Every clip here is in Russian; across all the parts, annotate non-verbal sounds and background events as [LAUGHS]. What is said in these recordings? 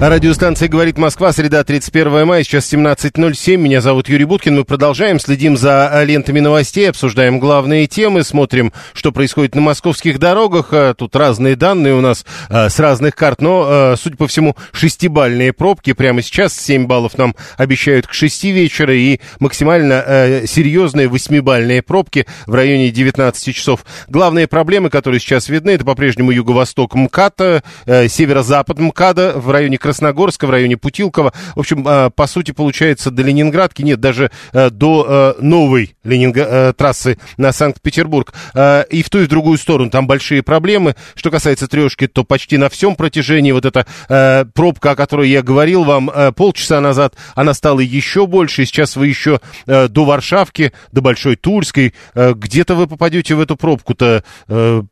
Радиостанция «Говорит Москва», среда, 31 мая, сейчас 17.07. Меня зовут Юрий Буткин. Мы продолжаем, следим за лентами новостей, обсуждаем главные темы, смотрим, что происходит на московских дорогах. А, Тут разные данные у нас а, с разных карт, но, а, судя по всему, шестибальные пробки. Прямо сейчас 7 баллов нам обещают к 6 вечера и максимально серьезные восьмибальные пробки в районе 19 часов. Главные проблемы, которые сейчас видны, это по-прежнему юго-восток МКАДа, э, северо-запад МКАДа в районе Красногорска, в районе Путилкова. В общем, э, по сути, получается, до Ленинградки, нет, даже э, до э, новой Ленинга- э, трассы на Санкт-Петербург. Э, и в ту, и в другую сторону там большие проблемы. Что касается трешки, то почти на всем протяжении вот эта пробка, о которой я говорил вам полчаса назад, она стала еще больше. Сейчас вы еще до Варшавки, до Большой Тульской, где-то вы попадете в эту пробку-то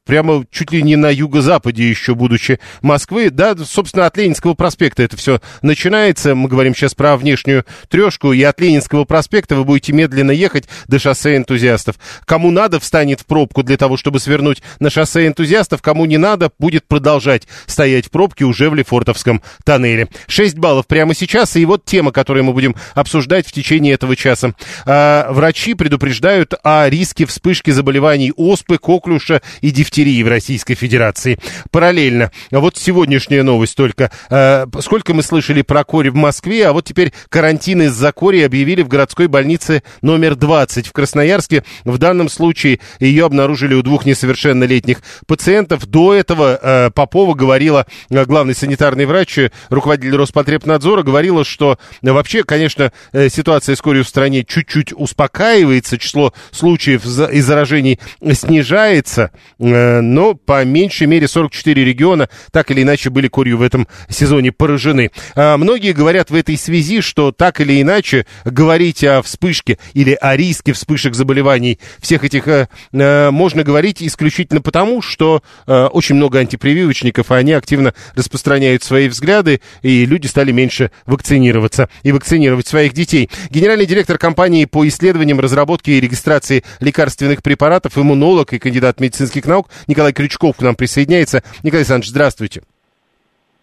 прямо чуть ли не на юго-западе еще, будучи Москвы. Да, собственно, от Ленинского проспекта это все начинается. Мы говорим сейчас про внешнюю трешку. И от Ленинского проспекта вы будете медленно ехать до шоссе энтузиастов. Кому надо, встанет в пробку для того, чтобы свернуть на шоссе энтузиастов. Кому не надо, будет продолжать стоять в пробке уже в Лефортовском тоннеле. 6 баллов прямо сейчас. И вот тема, которую мы будем обсуждать в течение этого часа. А, врачи предупреждают о риске вспышки заболеваний оспы, коклюша и дифтерии в Российской Федерации. Параллельно. Вот сегодняшняя новость только. А, сколько мы слышали про кори в Москве, а вот теперь карантин из-за кори объявили в городской больнице номер 20 в Красноярске. В данном случае ее обнаружили у двух несовершеннолетних пациентов. До этого э, Попова говорила, э, главный санитарный врач, э, руководитель Роспотребнадзора, говорила, что э, вообще, конечно, ситуация с корью в стране чуть-чуть успокаивается, число случаев и заражений снижается, но по меньшей мере 44 региона так или иначе были корью в этом сезоне поражены. А, Многие говорят в этой связи, что так или иначе говорить о вспышке или о риске вспышек заболеваний всех этих э, э, можно говорить исключительно потому, что э, очень много антипрививочников, и они активно распространяют свои взгляды, и люди стали меньше вакцинироваться и вакцинировать своих детей. Генеральный директор компании по исследованиям, разработке и регистрации лекарственных препаратов, иммунолог и кандидат медицинских наук Николай Крючков к нам присоединяется. Николай Александрович, здравствуйте.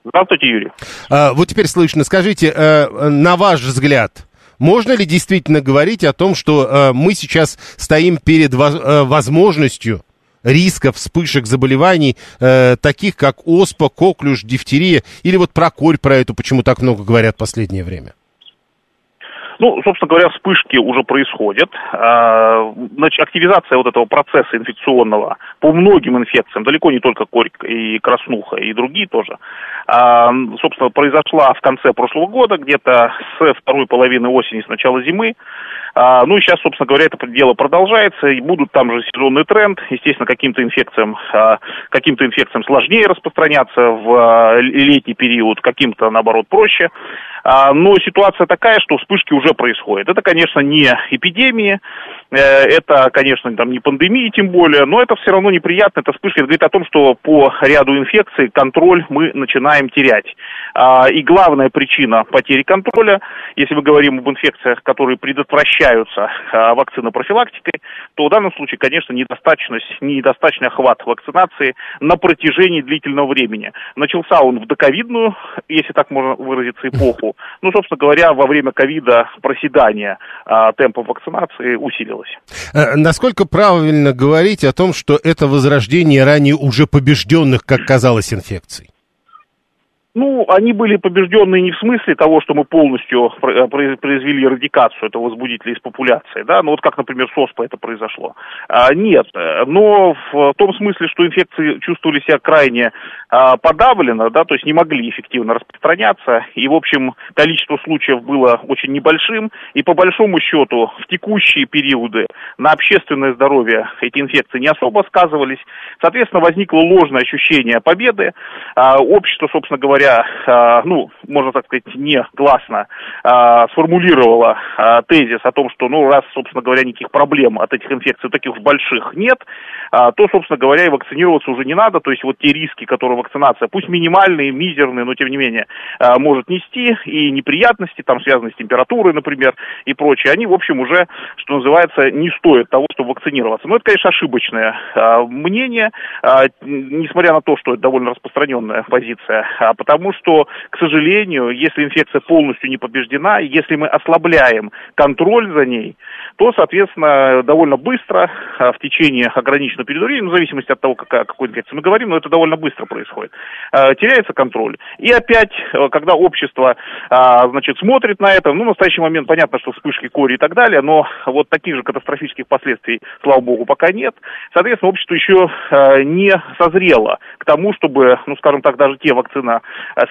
Здравствуйте, Юрий. А, вот теперь слышно. Скажите, э, на ваш взгляд, можно ли действительно говорить о том, что э, мы сейчас стоим перед воз- э, возможностью риска вспышек заболеваний, э, таких как оспа, коклюш, дифтерия, или вот про корь, про эту почему так много говорят в последнее время? Ну, собственно говоря, вспышки уже происходят. А, Значит, активизация вот этого процесса инфекционного по многим инфекциям, далеко не только корь и краснуха, и другие тоже, а, собственно, произошла в конце прошлого года, где-то с второй половины осени, с начала зимы. А, Ну и сейчас, собственно говоря, это дело продолжается, и будут там же сезонный тренд. Естественно, каким-то инфекциям, а, каким-то инфекциям сложнее распространяться в а, летний период, каким-то, наоборот, проще. Но ситуация такая, что вспышки уже происходят. Это, конечно, не эпидемии, э, это, конечно, там не пандемии тем более, но это все равно неприятно. Это вспышка это говорит о том, что по ряду инфекций контроль мы начинаем терять. А, И главная причина потери контроля, если мы говорим об инфекциях, которые предотвращаются а, вакцинопрофилактикой, то в данном случае, конечно, недостаточность, недостаточный охват вакцинации на протяжении длительного времени. Начался он в доковидную, если так можно выразиться, эпоху. Ну, собственно говоря, во время ковида проседание а, темпов вакцинации усилилось. Э, Насколько правильно говорить о том, что это возрождение ранее уже побежденных, как казалось, инфекций? Ну, они были побеждены не в смысле того, что мы полностью э, произвели эрадикацию этого возбудителя из популяции, да, ну вот как, например, с ОСПА это произошло. А, нет, но в том смысле, что инфекции чувствовали себя крайне а, подавлено, да, то есть не могли эффективно распространяться, и, в общем, количество случаев было очень небольшим, и по большому счету в текущие периоды на общественное здоровье эти инфекции не особо сказывались, соответственно, возникло ложное ощущение победы, а, общество, собственно говоря, говоря, а, ну, можно так сказать, не гласно а, сформулировала а, тезис о том, что, ну, раз, собственно говоря, никаких проблем от этих инфекций таких больших нет, то, собственно говоря, и вакцинироваться уже не надо. То есть вот те риски, которые вакцинация, пусть минимальные, мизерные, но тем не менее, может нести, и неприятности, там, связанные с температурой, например, и прочее, они, в общем, уже, что называется, не стоят того, чтобы вакцинироваться. Но это, конечно, ошибочное мнение, несмотря на то, что это довольно распространенная позиция, потому потому что, к сожалению, если инфекция полностью не побеждена, если мы ослабляем контроль за ней, то, соответственно, довольно быстро, а, в течение ограниченного периода времени, в зависимости от того, какая, какой инфекции мы говорим, но это довольно быстро происходит, а, теряется контроль. И опять, э, когда общество, а, значит, смотрит на это, ну, в настоящий момент понятно, что вспышки кори и так далее, но вот таких же катастрофических последствий, слава богу, пока нет. Соответственно, общество еще не созрело к тому, чтобы, ну, скажем так, даже те вакцина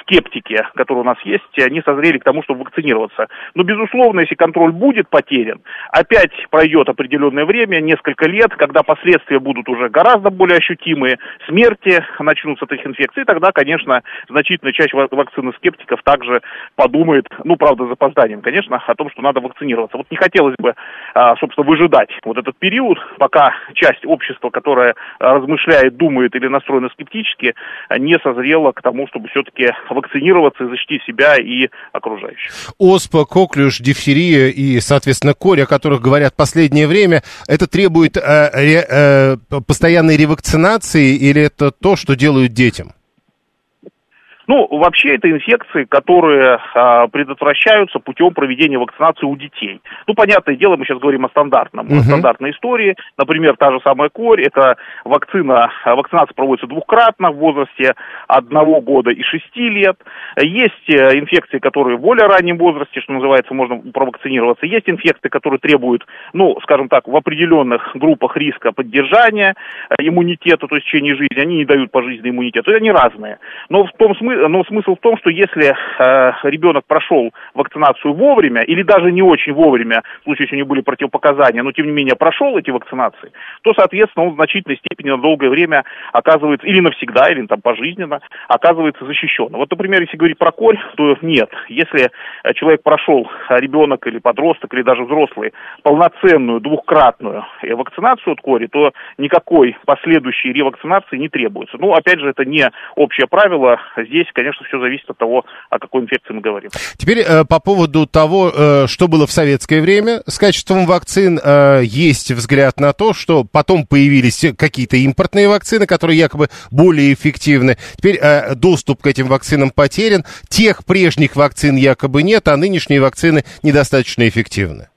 скептики, которые у нас есть, они созрели к тому, чтобы вакцинироваться. Но, безусловно, если контроль будет потерян, опять пройдет определенное время, несколько лет, когда последствия будут уже гораздо более ощутимые, смерти начнутся от этих инфекций, тогда, конечно, значительная часть вакцины скептиков также подумает, ну, правда, с запозданием, конечно, о том, что надо вакцинироваться. Вот не хотелось бы, а, собственно, выжидать вот этот период, пока часть общества, которая размышляет, думает или настроена скептически, не созрела к тому, чтобы все-таки вакцинироваться и защитить себя и окружающих. Оспа, коклюш, дифтерия и, соответственно, корь, о которых говорят в последнее время, это требует э, э, постоянной ревакцинации или это то, что делают детям? Ну, вообще это инфекции, которые а, предотвращаются путем проведения вакцинации у детей. Ну, понятное дело, мы сейчас говорим о стандартном, uh-huh. стандартной истории. Например, та же самая корь, это вакцина, вакцинация проводится двукратно в возрасте одного года и шести лет. Есть э, инфекции, которые в более раннем возрасте, что называется, можно провакцинироваться. Есть инфекции, которые требуют, ну, скажем так, в определенных группах риска поддержания э, иммунитета, то есть в течение жизни, они не дают пожизненный иммунитет. Они разные. Но в том смысле, но смысл в том, что если э, ребенок прошел вакцинацию вовремя, или даже не очень вовремя, в случае, если у него были противопоказания, но тем не менее прошел эти вакцинации, то, соответственно, он в значительной степени на долгое время оказывается, или навсегда, или там пожизненно, оказывается защищенным. Вот, например, если говорить про корь, то нет. Если э, человек прошел, э, ребенок или подросток, или даже взрослый, полноценную двухкратную э, вакцинацию от кори, то никакой последующей ревакцинации не требуется. Ну, опять же, это не общее правило. Здесь здесь, конечно, все зависит от того, о какой инфекции мы говорим. Теперь э, по поводу того, э, что было в советское время с качеством вакцин, э, есть взгляд на то, что потом появились какие-то импортные вакцины, которые якобы более эффективны. Теперь э, доступ к этим вакцинам потерян. Тех прежних вакцин якобы нет, а нынешние вакцины недостаточно эффективны.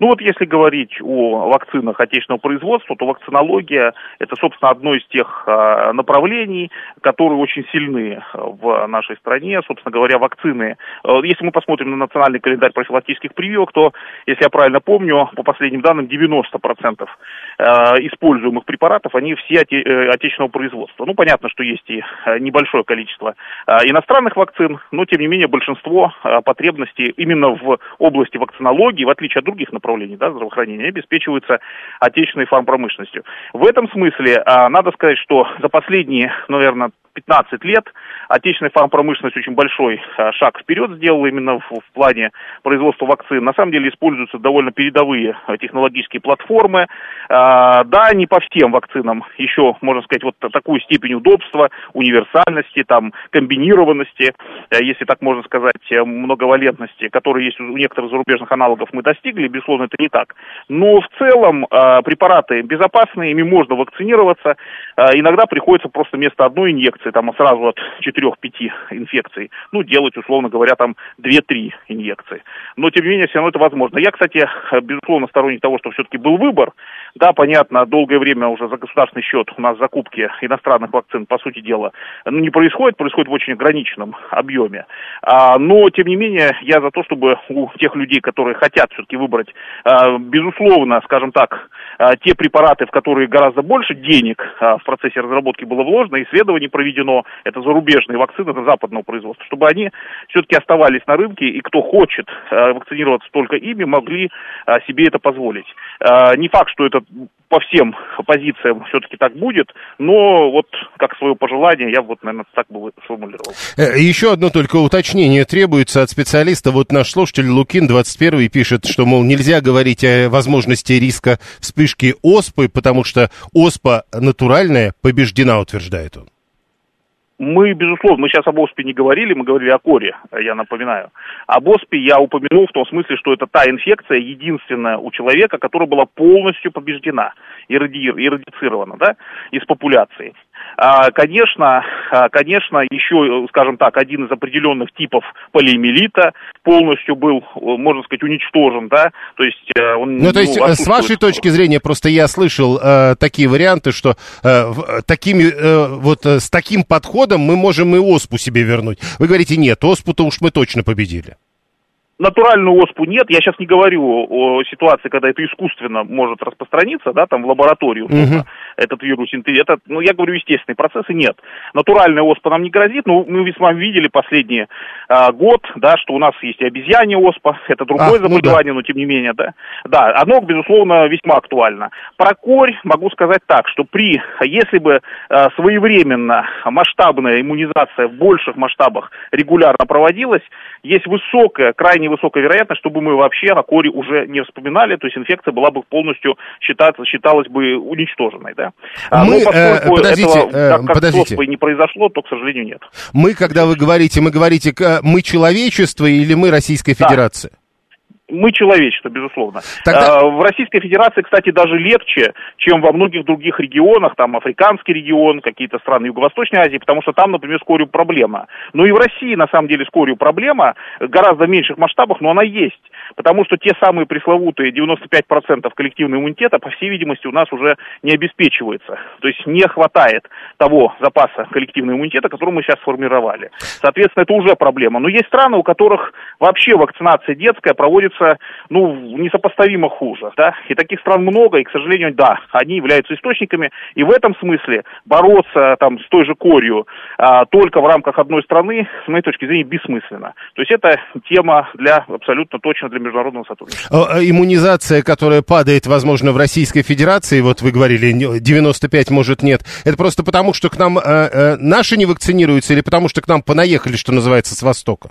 Ну вот если говорить о вакцинах отечественного производства, то вакцинология – это, собственно, одно из тех а, направлений, которые очень сильны в нашей стране. Собственно говоря, вакцины, э, если мы посмотрим на национальный календарь профилактических прививок, то, если я правильно помню, по последним данным, 90% э, используемых препаратов, они все оте- э, отечественного производства. Ну, понятно, что есть и небольшое количество иностранных вакцин, но, тем не менее, большинство потребностей именно в области вакцинологии, в отличие от других направлений, да, здравоохранения обеспечиваются отечественной фармпромышленностью. В этом смысле надо сказать, что за последние, наверное, 15 лет отечественная фармпромышленность очень большой а, шаг вперед сделала именно в, в плане производства вакцин. На самом деле используются довольно передовые а, технологические платформы. А, да, не по всем вакцинам еще, можно сказать, вот такую степень удобства, универсальности, там, комбинированности, если так можно сказать, многовалентности, которые есть у некоторых зарубежных аналогов, мы достигли. Безусловно, это не так. Но в целом препараты безопасные, ими можно вакцинироваться. Иногда приходится просто вместо одной инъекции, там сразу от 4-5 инфекций, ну, делать, условно говоря, там 2-3 инъекции. Но, тем не менее, все равно это возможно. Я, кстати, безусловно, сторонник того, что все-таки был выбор. Да, понятно, долгое время уже за государственный счет у нас закупки иностранных вакцин, по сути дела, ну, не происходит, происходит в очень ограниченном объеме. А, но, тем не менее, я за то, чтобы у тех людей, которые хотят все-таки выбрать, а, безусловно, скажем так, а, те препараты, в которые гораздо больше денег а, процессе разработки было вложено, исследований проведено, это зарубежные вакцины, это западного производства, чтобы они все-таки оставались на рынке, и кто хочет а, вакцинироваться только ими, могли себе это позволить. Не факт, что это по всем позициям все-таки так будет, но вот как свое пожелание я вот, наверное, так бы сформулировал. Э, еще одно только уточнение требуется от специалиста. Вот наш слушатель Лукин 21 пишет, что, мол, нельзя говорить о возможности риска вспышки оспы, потому что оспа натуральная побеждена, утверждает он. Мы, безусловно, мы сейчас об ОСПе не говорили, мы говорили о коре, я напоминаю. Об ОСПе я упомянул в том смысле, что это та инфекция, единственная у человека, которая была полностью побеждена, иррадицирована, да, из популяции. А, конечно, а, конечно, еще, скажем так, один из определенных типов полиэмилита полностью был, можно сказать, уничтожен, да, то есть э, он... Ну, то есть, ну, с вашей точки зрения, просто я слышал э, такие варианты, что э, такими, э, вот э, с таким подходом мы можем и оспу себе вернуть. Вы говорите, нет, оспу-то уж мы точно победили натуральную оспу нет. Я сейчас не говорю о ситуации, когда это искусственно может распространиться, да, там в лаборатории условно, угу. этот вирус. Это, ну, я говорю, естественные процессы нет. Натуральная оспа нам не грозит, но мы с вами видели последний а, год, да, что у нас есть и обезьянья оспа, это другое а, заболевание, ну да. но тем не менее, да. Да, оно, безусловно, весьма актуально. Про корь могу сказать так, что при, если бы а, своевременно масштабная иммунизация в больших масштабах регулярно проводилась, есть высокая, крайне крайне высокая вероятность, чтобы мы вообще о коре уже не вспоминали, то есть инфекция была бы полностью считаться, считалась бы уничтоженной, да. А, мы, Но э, подождите, этого, э, как подождите. не произошло, то, к сожалению, нет. Мы, когда вы говорите, мы говорите, мы человечество или мы Российская Федерация? Мы человечество, безусловно. Тогда... В Российской Федерации, кстати, даже легче, чем во многих других регионах, там африканский регион, какие-то страны Юго-Восточной Азии, потому что там, например, с корью проблема. Но и в России, на самом деле, с корью проблема, гораздо в меньших масштабах, но она есть. Потому что те самые пресловутые 95% коллективного иммунитета, по всей видимости, у нас уже не обеспечивается. То есть не хватает того запаса коллективного иммунитета, который мы сейчас сформировали. Соответственно, это уже проблема. Но есть страны, у которых вообще вакцинация детская проводится ну, несопоставимо хуже. Да? И таких стран много, и, к сожалению, да, они являются источниками. И в этом смысле бороться там, с той же корью а, только в рамках одной страны, с моей точки зрения, бессмысленно. То есть это тема для абсолютно точно для международного сотрудничества. А, а иммунизация, которая падает, возможно, в Российской Федерации, вот вы говорили, 95, может, нет, это просто потому, что к нам э, э, наши не вакцинируются или потому, что к нам понаехали, что называется, с Востока?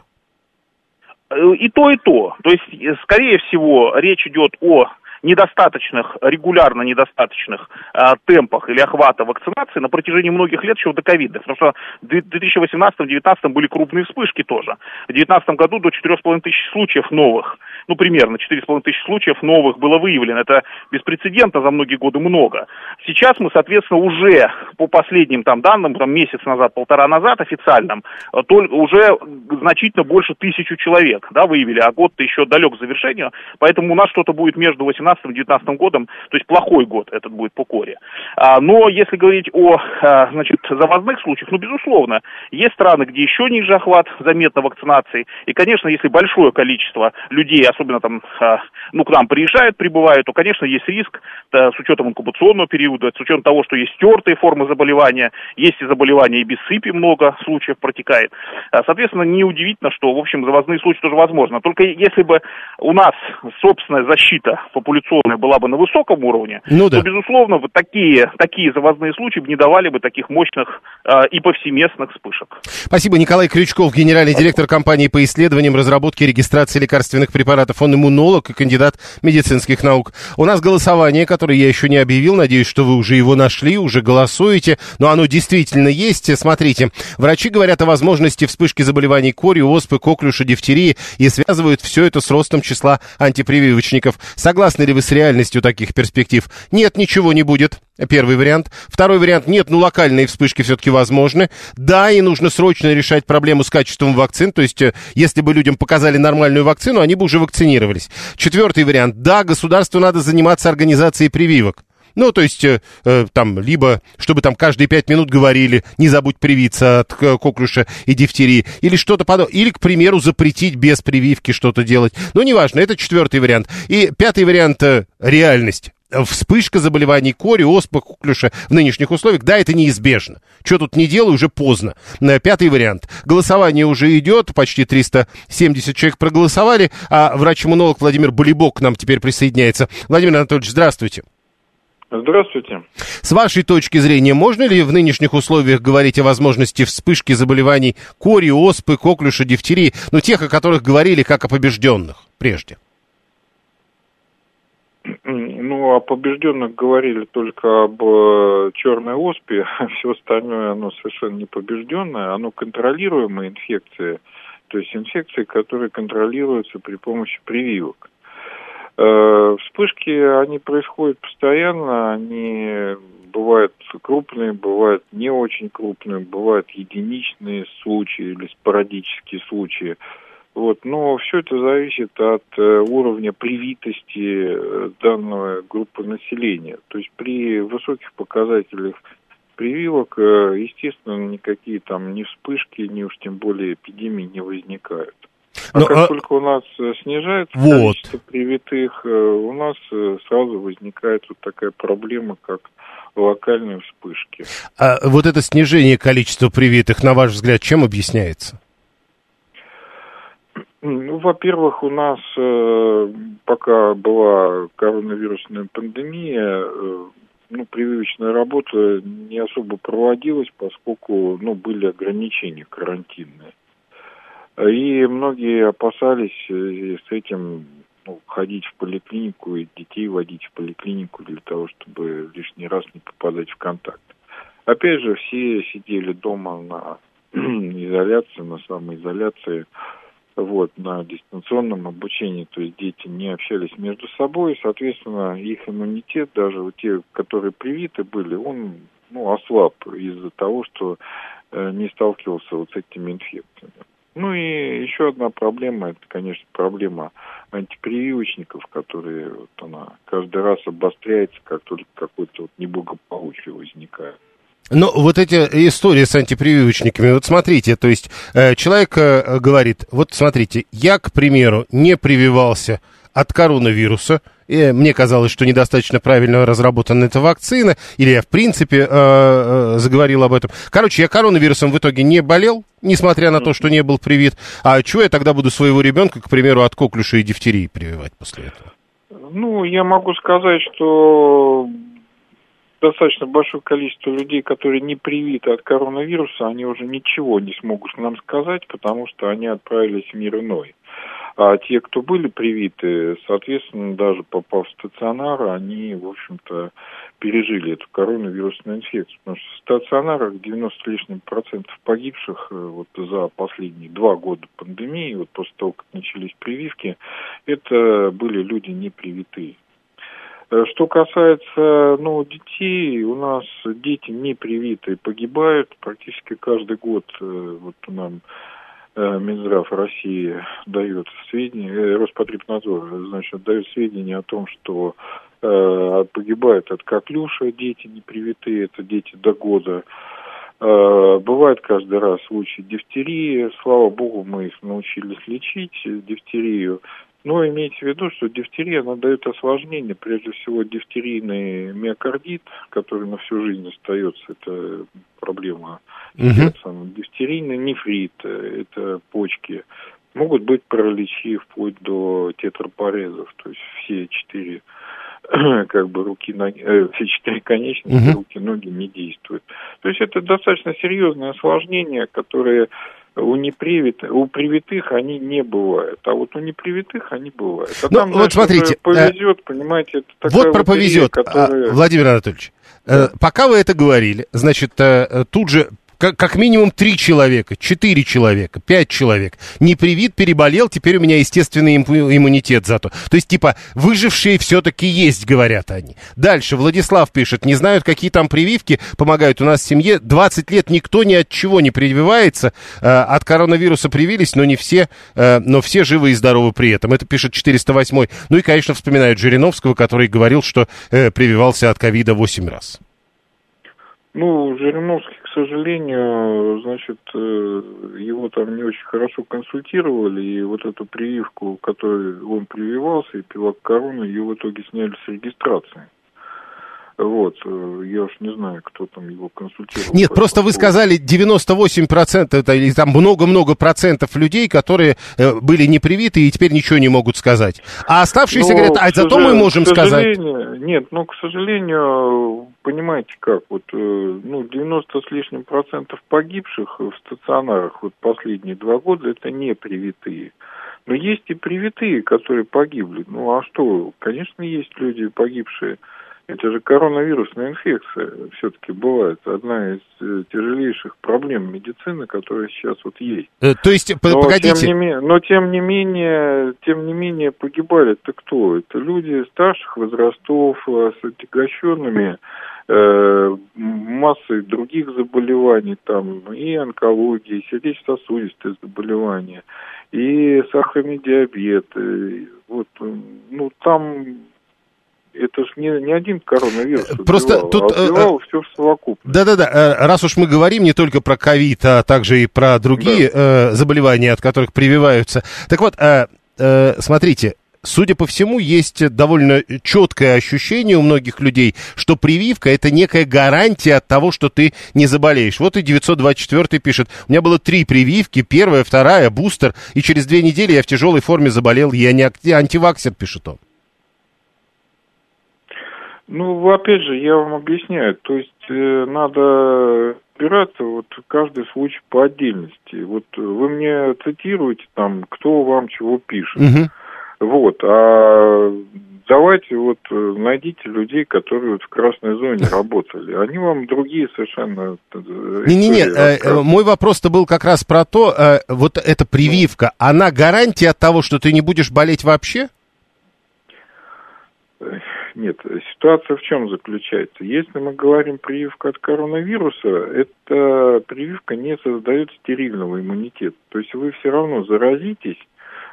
Э, и то, и то. То есть, э, скорее всего, речь идет о недостаточных, регулярно недостаточных э, темпах или охвата вакцинации на протяжении многих лет еще до ковида. Потому что в 2018-2019 были крупные вспышки тоже. В 2019 году до 4,5 тысяч случаев новых ну, примерно 4,5 тысяч случаев новых было выявлено. Это беспрецедентно за многие годы много. Сейчас мы, соответственно, уже по последним там данным, там месяц назад, полтора назад официальным, э, только уже значительно больше тысячу человек, да, выявили, а год-то еще далек к завершению, поэтому у нас что-то будет между 18 и 19 годом, то есть плохой год этот будет по коре. А, но если говорить о, а, значит, завозных случаях, ну, безусловно, есть страны, где еще ниже охват заметно вакцинации, и, конечно, если большое количество людей, особенно там, а, ну, к нам приезжают, прибывают, то, конечно, есть риск да, с учетом инкубационного периода, с учетом того, что есть стертые формы заболевания, есть и заболевания и без сыпи много случаев протекает. Соответственно, неудивительно, что, в общем, завозные случаи тоже возможно. Только если бы у нас собственная защита популяционная была бы на высоком уровне, ну, да. то, безусловно, вот такие, такие завозные случаи не давали бы таких мощных э, и повсеместных вспышек. Спасибо. Николай Крючков, генеральный директор компании по исследованиям, разработке и регистрации лекарственных препаратов. Он иммунолог и кандидат медицинских наук. У нас голосование, которое я еще не объявил. Надеюсь, что вы уже его нашли, уже голосуете. Но оно действительно есть. Смотрите, врачи говорят о возможности вспышки заболеваний корью, оспы, коклюша, дифтерии и связывают все это с ростом числа антипрививочников. Согласны ли вы с реальностью таких перспектив? Нет, ничего не будет. Первый вариант. Второй вариант. Нет, ну локальные вспышки все-таки возможны. Да, и нужно срочно решать проблему с качеством вакцин. То есть, э, если бы людям показали нормальную вакцину, они бы уже вакцинировались. Четвертый вариант. Да, государству надо заниматься организацией прививок. Ну, то есть, э, э, там, либо, чтобы там каждые пять минут говорили, не забудь привиться от коклюша и дифтерии, или что-то подобное. Или, к примеру, запретить без прививки что-то делать. Ну, неважно, это четвертый вариант. И пятый вариант э, — реальность вспышка заболеваний кори, оспа, коклюша в нынешних условиях, да, это неизбежно. Что тут не делаю, уже поздно. Э, пятый вариант. Голосование уже идет, почти 370 человек проголосовали, а врач-иммунолог Владимир Болибок к нам теперь присоединяется. Владимир Анатольевич, здравствуйте. Здравствуйте. С вашей точки зрения, можно ли в нынешних условиях говорить о возможности вспышки заболеваний кори, оспы, коклюша, дифтерии, ну, тех, о которых говорили как о побежденных прежде? Ну, о побежденных говорили только об э, черной оспе, [LAUGHS] а все остальное, оно совершенно не побежденное, оно контролируемая инфекция, то есть инфекции, которые контролируются при помощи прививок. Э, вспышки, они происходят постоянно, они бывают крупные, бывают не очень крупные, бывают единичные случаи или спорадические случаи. Вот, но все это зависит от э, уровня привитости э, данной группы населения. То есть при высоких показателях прививок, естественно, никакие там ни вспышки, ни уж тем более эпидемии не возникают. А Но, как а... только у нас э, снижается вот. количество привитых, э, у нас э, сразу возникает вот такая проблема, как локальные вспышки. А вот это снижение количества привитых, на ваш взгляд, чем объясняется? Ну, во-первых, у нас пока была коронавирусная пандемия, ну, прививочная работа не особо проводилась, поскольку, ну, были ограничения карантинные. И многие опасались э, с этим ну, ходить в поликлинику и детей водить в поликлинику для того, чтобы лишний раз не попадать в контакт. Опять же, все сидели дома на [CLEARS THROAT] изоляции, на самоизоляции, вот, на дистанционном обучении, то есть дети не общались между собой, соответственно, их иммунитет, даже вот те, которые привиты были, он ну, ослаб из-за того, что э, не сталкивался вот с этими инфекциями. Ну и еще одна проблема, это, конечно, проблема антипрививочников, которые вот она каждый раз обостряется, как только какое-то вот неблагополучие возникает. Но вот эти истории с антипрививочниками, вот смотрите, то есть э, человек э, говорит, вот смотрите, я, к примеру, не прививался от коронавируса, и мне казалось, что недостаточно правильно разработана эта вакцина, или я, в принципе, э, э, заговорил об этом. Короче, я коронавирусом в итоге не болел, несмотря на то, что не был привит. А чего я тогда буду своего ребенка, к примеру, от коклюша и дифтерии прививать после этого? Ну, я могу сказать, что достаточно большое количество людей, которые не привиты от коронавируса, они уже ничего не смогут нам сказать, потому что они отправились в мир иной. А те, кто были привиты, соответственно, даже попав в стационар, они, в общем-то, пережили эту коронавирусную инфекцию. Потому что в стационарах 90 с лишним процентов погибших э, вот за последние два года пандемии, вот после того, как начались прививки, это были люди не привитые. Э, что касается ну, детей, у нас дети не привитые погибают практически каждый год. Э, вот нам Э, Минздрав России дает сведения, э, Роспотребнадзор, значит, дает сведения о том, что э, погибают от коклюша дети непривитые, это дети до года. Э, бывает каждый раз случаи дифтерии, слава богу, мы их научились лечить, дифтерию. Но имейте в виду, что дифтерия, она дает осложнение, прежде всего дифтерийный миокардит, который на всю жизнь остается, это проблема угу. Дифтерийный нефрит, это почки. Могут быть параличи вплоть до тетрапорезов, то есть все четыре [CLEARS THROAT] как бы руки, ноги, э, все четыре конечности, угу. руки, ноги не действуют. То есть это достаточно серьезное осложнение, которое у непривитых, у привитых они не бывают, а вот у непривитых они бывают. А ну, там, вот смотрите, э, повезет, понимаете, это такая Вот про повезет, которая... а, Владимир Анатольевич, э, да. пока вы это говорили, значит, э, тут же как, как минимум три человека, четыре человека, пять человек. Не привит, переболел, теперь у меня естественный иммунитет зато. То есть, типа, выжившие все-таки есть, говорят они. Дальше Владислав пишет, не знают, какие там прививки помогают. У нас в семье 20 лет никто ни от чего не прививается. Э, от коронавируса привились, но не все, э, но все живы и здоровы при этом. Это пишет 408. Ну и, конечно, вспоминают Жириновского, который говорил, что э, прививался от ковида 8 раз. Ну, Жириновский, сожалению, значит, э, его там не очень хорошо консультировали, и вот эту прививку, которой он прививался, и пилок короны, ее в итоге сняли с регистрации. Вот, э, я уж не знаю, кто там его консультировал. Нет, просто вы сказали 98% это, или там много-много процентов людей, которые э, были не привиты и теперь ничего не могут сказать. А оставшиеся Но, говорят, а зато мы можем сказать. Нет, ну, к сожалению, понимаете как, вот, э, ну, 90 с лишним процентов погибших в стационарах вот последние два года это не привитые. Но есть и привитые, которые погибли. Ну, а что, конечно, есть люди погибшие это же коронавирусная инфекция все-таки бывает. Одна из э, тяжелейших проблем медицины, которая сейчас вот есть. Э, то есть, но, погодите. Тем не, но тем не менее, тем не менее погибали-то кто? Это люди старших возрастов э, с отягощенными э, массой других заболеваний, там и онкологии, и сердечно-сосудистые заболевания, и сахарный диабет. И, вот, ну, там это же не, не один коронавирус. Просто убивал, тут... А убивал э, все в совокупности. Да-да-да, э, раз уж мы говорим не только про ковид, а также и про другие да. э, заболевания, от которых прививаются. Так вот, э, э, смотрите, судя по всему, есть довольно четкое ощущение у многих людей, что прививка это некая гарантия от того, что ты не заболеешь. Вот и 924 пишет, у меня было три прививки, первая, вторая, бустер, и через две недели я в тяжелой форме заболел, я не антиваксер, пишет он. Ну, опять же, я вам объясняю. То есть э, надо разбираться вот каждый случай по отдельности. Вот вы мне цитируете там, кто вам чего пишет. Угу. Вот, а давайте вот э, найдите людей, которые вот в красной зоне [LAUGHS] работали. Они вам другие совершенно... Э, Не-не-не, э, мой вопрос-то был как раз про то, вот эта прививка, она гарантия от того, что ты не будешь болеть вообще? Нет, ситуация в чем заключается? Если мы говорим прививка от коронавируса, эта прививка не создает стерильного иммунитета. То есть вы все равно заразитесь,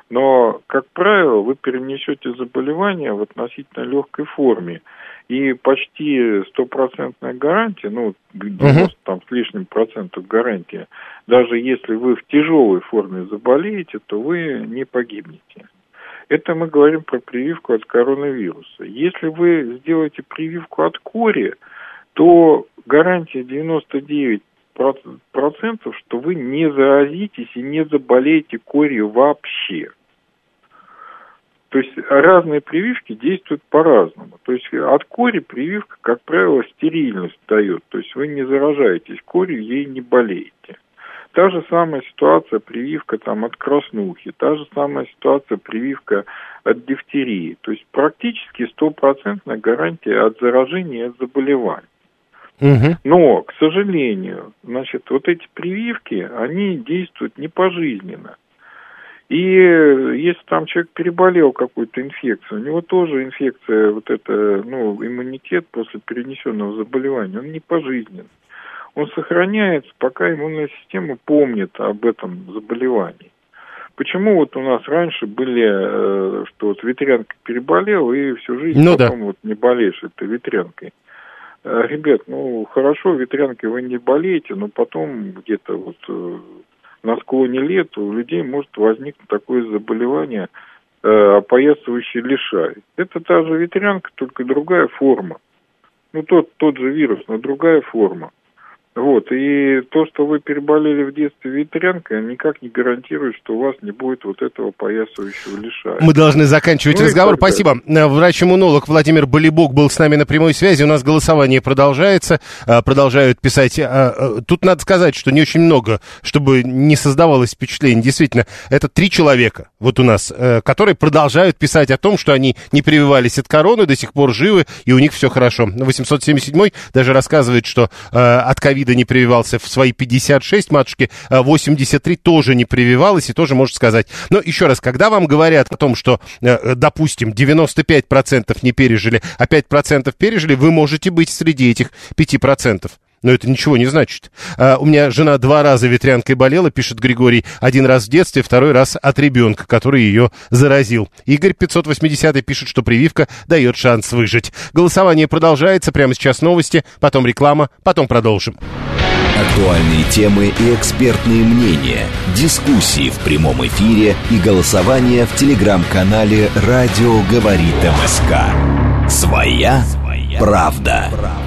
но, как правило, вы перенесете заболевание в относительно легкой форме. И почти стопроцентная гарантия, ну, 90 там, с лишним процентов гарантия, даже если вы в тяжелой форме заболеете, то вы не погибнете. Это мы говорим про прививку от коронавируса. Если вы сделаете прививку от кори, то гарантия 99 процентов, что вы не заразитесь и не заболеете корью вообще. То есть разные прививки действуют по-разному. То есть от кори прививка, как правило, стерильность дает. То есть вы не заражаетесь корью, ей не болеете. Та же самая ситуация прививка там от краснухи, та же самая ситуация прививка от дифтерии. То есть практически стопроцентная гарантия от заражения и от заболевания. Угу. Но, к сожалению, значит, вот эти прививки, они действуют не пожизненно. И если там человек переболел какую-то инфекцию, у него тоже инфекция, вот это, ну, иммунитет после перенесенного заболевания, он не пожизненный он сохраняется, пока иммунная система помнит об этом заболевании. Почему вот у нас раньше были, э, что вот ветрянка переболел и всю жизнь ну, потом да. вот не болеешь этой ветрянкой? Э, ребят, ну хорошо, ветрянкой вы не болеете, но потом где-то вот э, на склоне лет у людей может возникнуть такое заболевание, опоясывающий лишай. Это та же ветрянка, только другая форма. Ну, тот, тот же вирус, но другая форма. Вот, и то, что вы переболели в детстве ветрянкой, никак не гарантирует, что у вас не будет вот этого поясывающего лишая. Мы должны заканчивать ну разговор. Спасибо. Э, врач-иммунолог Владимир Болибок был с нами на прямой связи. У нас голосование продолжается. Э, продолжают писать. Э, тут надо сказать, что не очень много, чтобы не создавалось впечатление. Действительно, это три человека вот у нас, которые продолжают писать о том, что они не прививались от короны, до сих пор живы, и у них все хорошо. 877 даже рассказывает, что от ковида ковида не прививался в свои 56, матушке 83 тоже не прививалась и тоже может сказать. Но еще раз, когда вам говорят о том, что, допустим, 95% не пережили, а 5% пережили, вы можете быть среди этих 5% но это ничего не значит. А, у меня жена два раза ветрянкой болела, пишет Григорий. Один раз в детстве, второй раз от ребенка, который ее заразил. Игорь 580 пишет, что прививка дает шанс выжить. Голосование продолжается. Прямо сейчас новости, потом реклама, потом продолжим. Актуальные темы и экспертные мнения, дискуссии в прямом эфире и голосование в телеграм-канале «Радио говорит МСК». Своя, Своя правда. правда.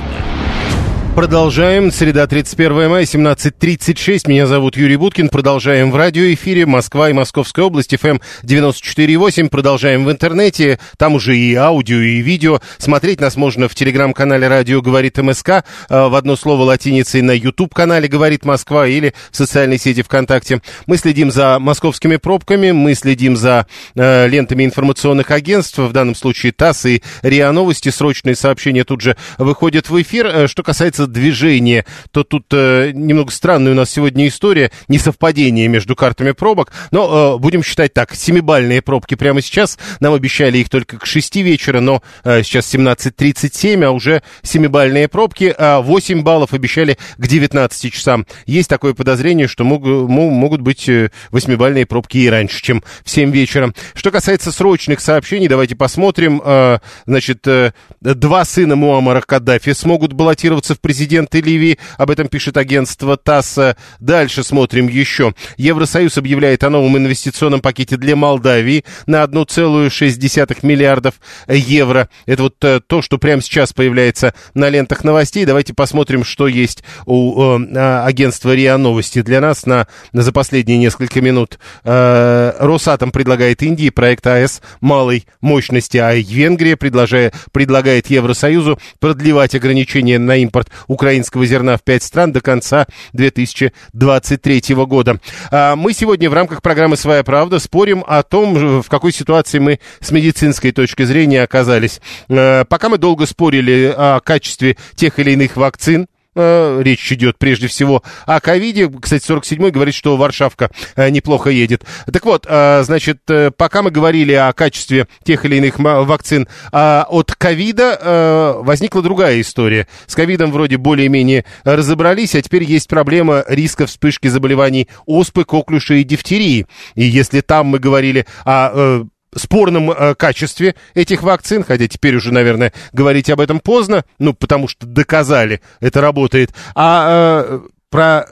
Продолжаем. Среда, 31 мая, 17.36. Меня зовут Юрий Буткин. Продолжаем в радиоэфире. Москва и Московская область. FM 94.8. Продолжаем в интернете. Там уже и аудио, и видео. Смотреть нас можно в телеграм-канале «Радио говорит МСК». Э, в одно слово латиницей на YouTube-канале «Говорит Москва» или в социальной сети ВКонтакте. Мы следим за московскими пробками. Мы следим за э, лентами информационных агентств. В данном случае ТАСС и РИА Новости. Срочные сообщения тут же выходят в эфир. Э, что касается движение, то тут э, немного странная у нас сегодня история, несовпадение между картами пробок. Но э, будем считать так, семибальные пробки прямо сейчас. Нам обещали их только к 6 вечера, но э, сейчас 17.37, а уже семибальные пробки. А 8 баллов обещали к 19 часам. Есть такое подозрение, что мог, могут быть э, восьмибальные пробки и раньше, чем в 7 вечера. Что касается срочных сообщений, давайте посмотрим. Э, значит, э, два сына Муаммара Каддафи смогут баллотироваться в президенты президенты Ливии. Об этом пишет агентство ТАСС. Дальше смотрим еще. Евросоюз объявляет о новом инвестиционном пакете для Молдавии на 1,6 миллиардов евро. Это вот э, то, что прямо сейчас появляется на лентах новостей. Давайте посмотрим, что есть у э, агентства РИА Новости для нас на, на за последние несколько минут. Э, Росатом предлагает Индии проект АЭС малой мощности, а Венгрия предлагает, предлагает Евросоюзу продлевать ограничения на импорт украинского зерна в пять стран до конца 2023 года. А мы сегодня в рамках программы «Своя правда» спорим о том, в какой ситуации мы с медицинской точки зрения оказались. Э, пока мы долго спорили о качестве тех или иных вакцин, Э, речь идет прежде всего о ковиде. Кстати, 47-й говорит, что Варшавка э, неплохо едет. Так вот, э, значит, пока мы говорили о качестве тех или иных вакцин от ковида, возникла другая история. С ковидом вроде более-менее разобрались, а теперь есть проблема риска вспышки заболеваний оспы, коклюша и дифтерии. И если там мы говорили о спорном э, качестве этих вакцин, хотя теперь уже, наверное, говорить об этом поздно, ну, потому что доказали, это работает. А э, про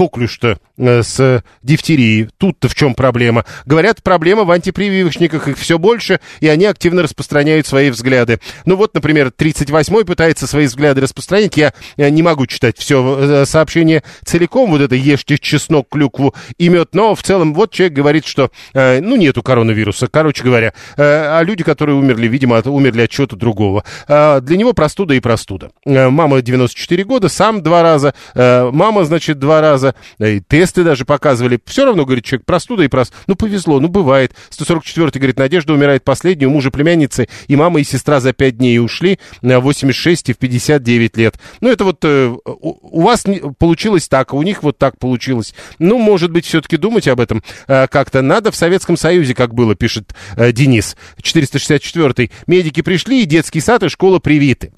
коклюш-то э, с дифтерией. Тут-то в чем проблема? Говорят, проблема в антипрививочниках, их все больше, и они активно распространяют свои взгляды. Ну вот, например, 38-й пытается свои взгляды распространить. Я, я не могу читать все э, сообщение целиком, вот это ешьте чеснок, клюкву и мед, но в целом вот человек говорит, что, э, ну, нету коронавируса, короче говоря. Э, а люди, которые умерли, видимо, умерли от чего-то другого. Э, для него простуда и простуда. Э, мама 94 года, сам два раза, э, мама, значит, два раза, раза, и тесты даже показывали. Все равно, говорит человек, простуда и простуда. Ну, повезло, ну, бывает. 144-й, говорит, Надежда умирает последней, у мужа племянницы, и мама, и сестра за 5 дней ушли на 86 и в 59 лет. Ну, это вот э, у вас получилось так, а у них вот так получилось. Ну, может быть, все-таки думать об этом э, как-то надо. В Советском Союзе, как было, пишет э, Денис, 464-й, медики пришли, и детский сад, и школа привиты.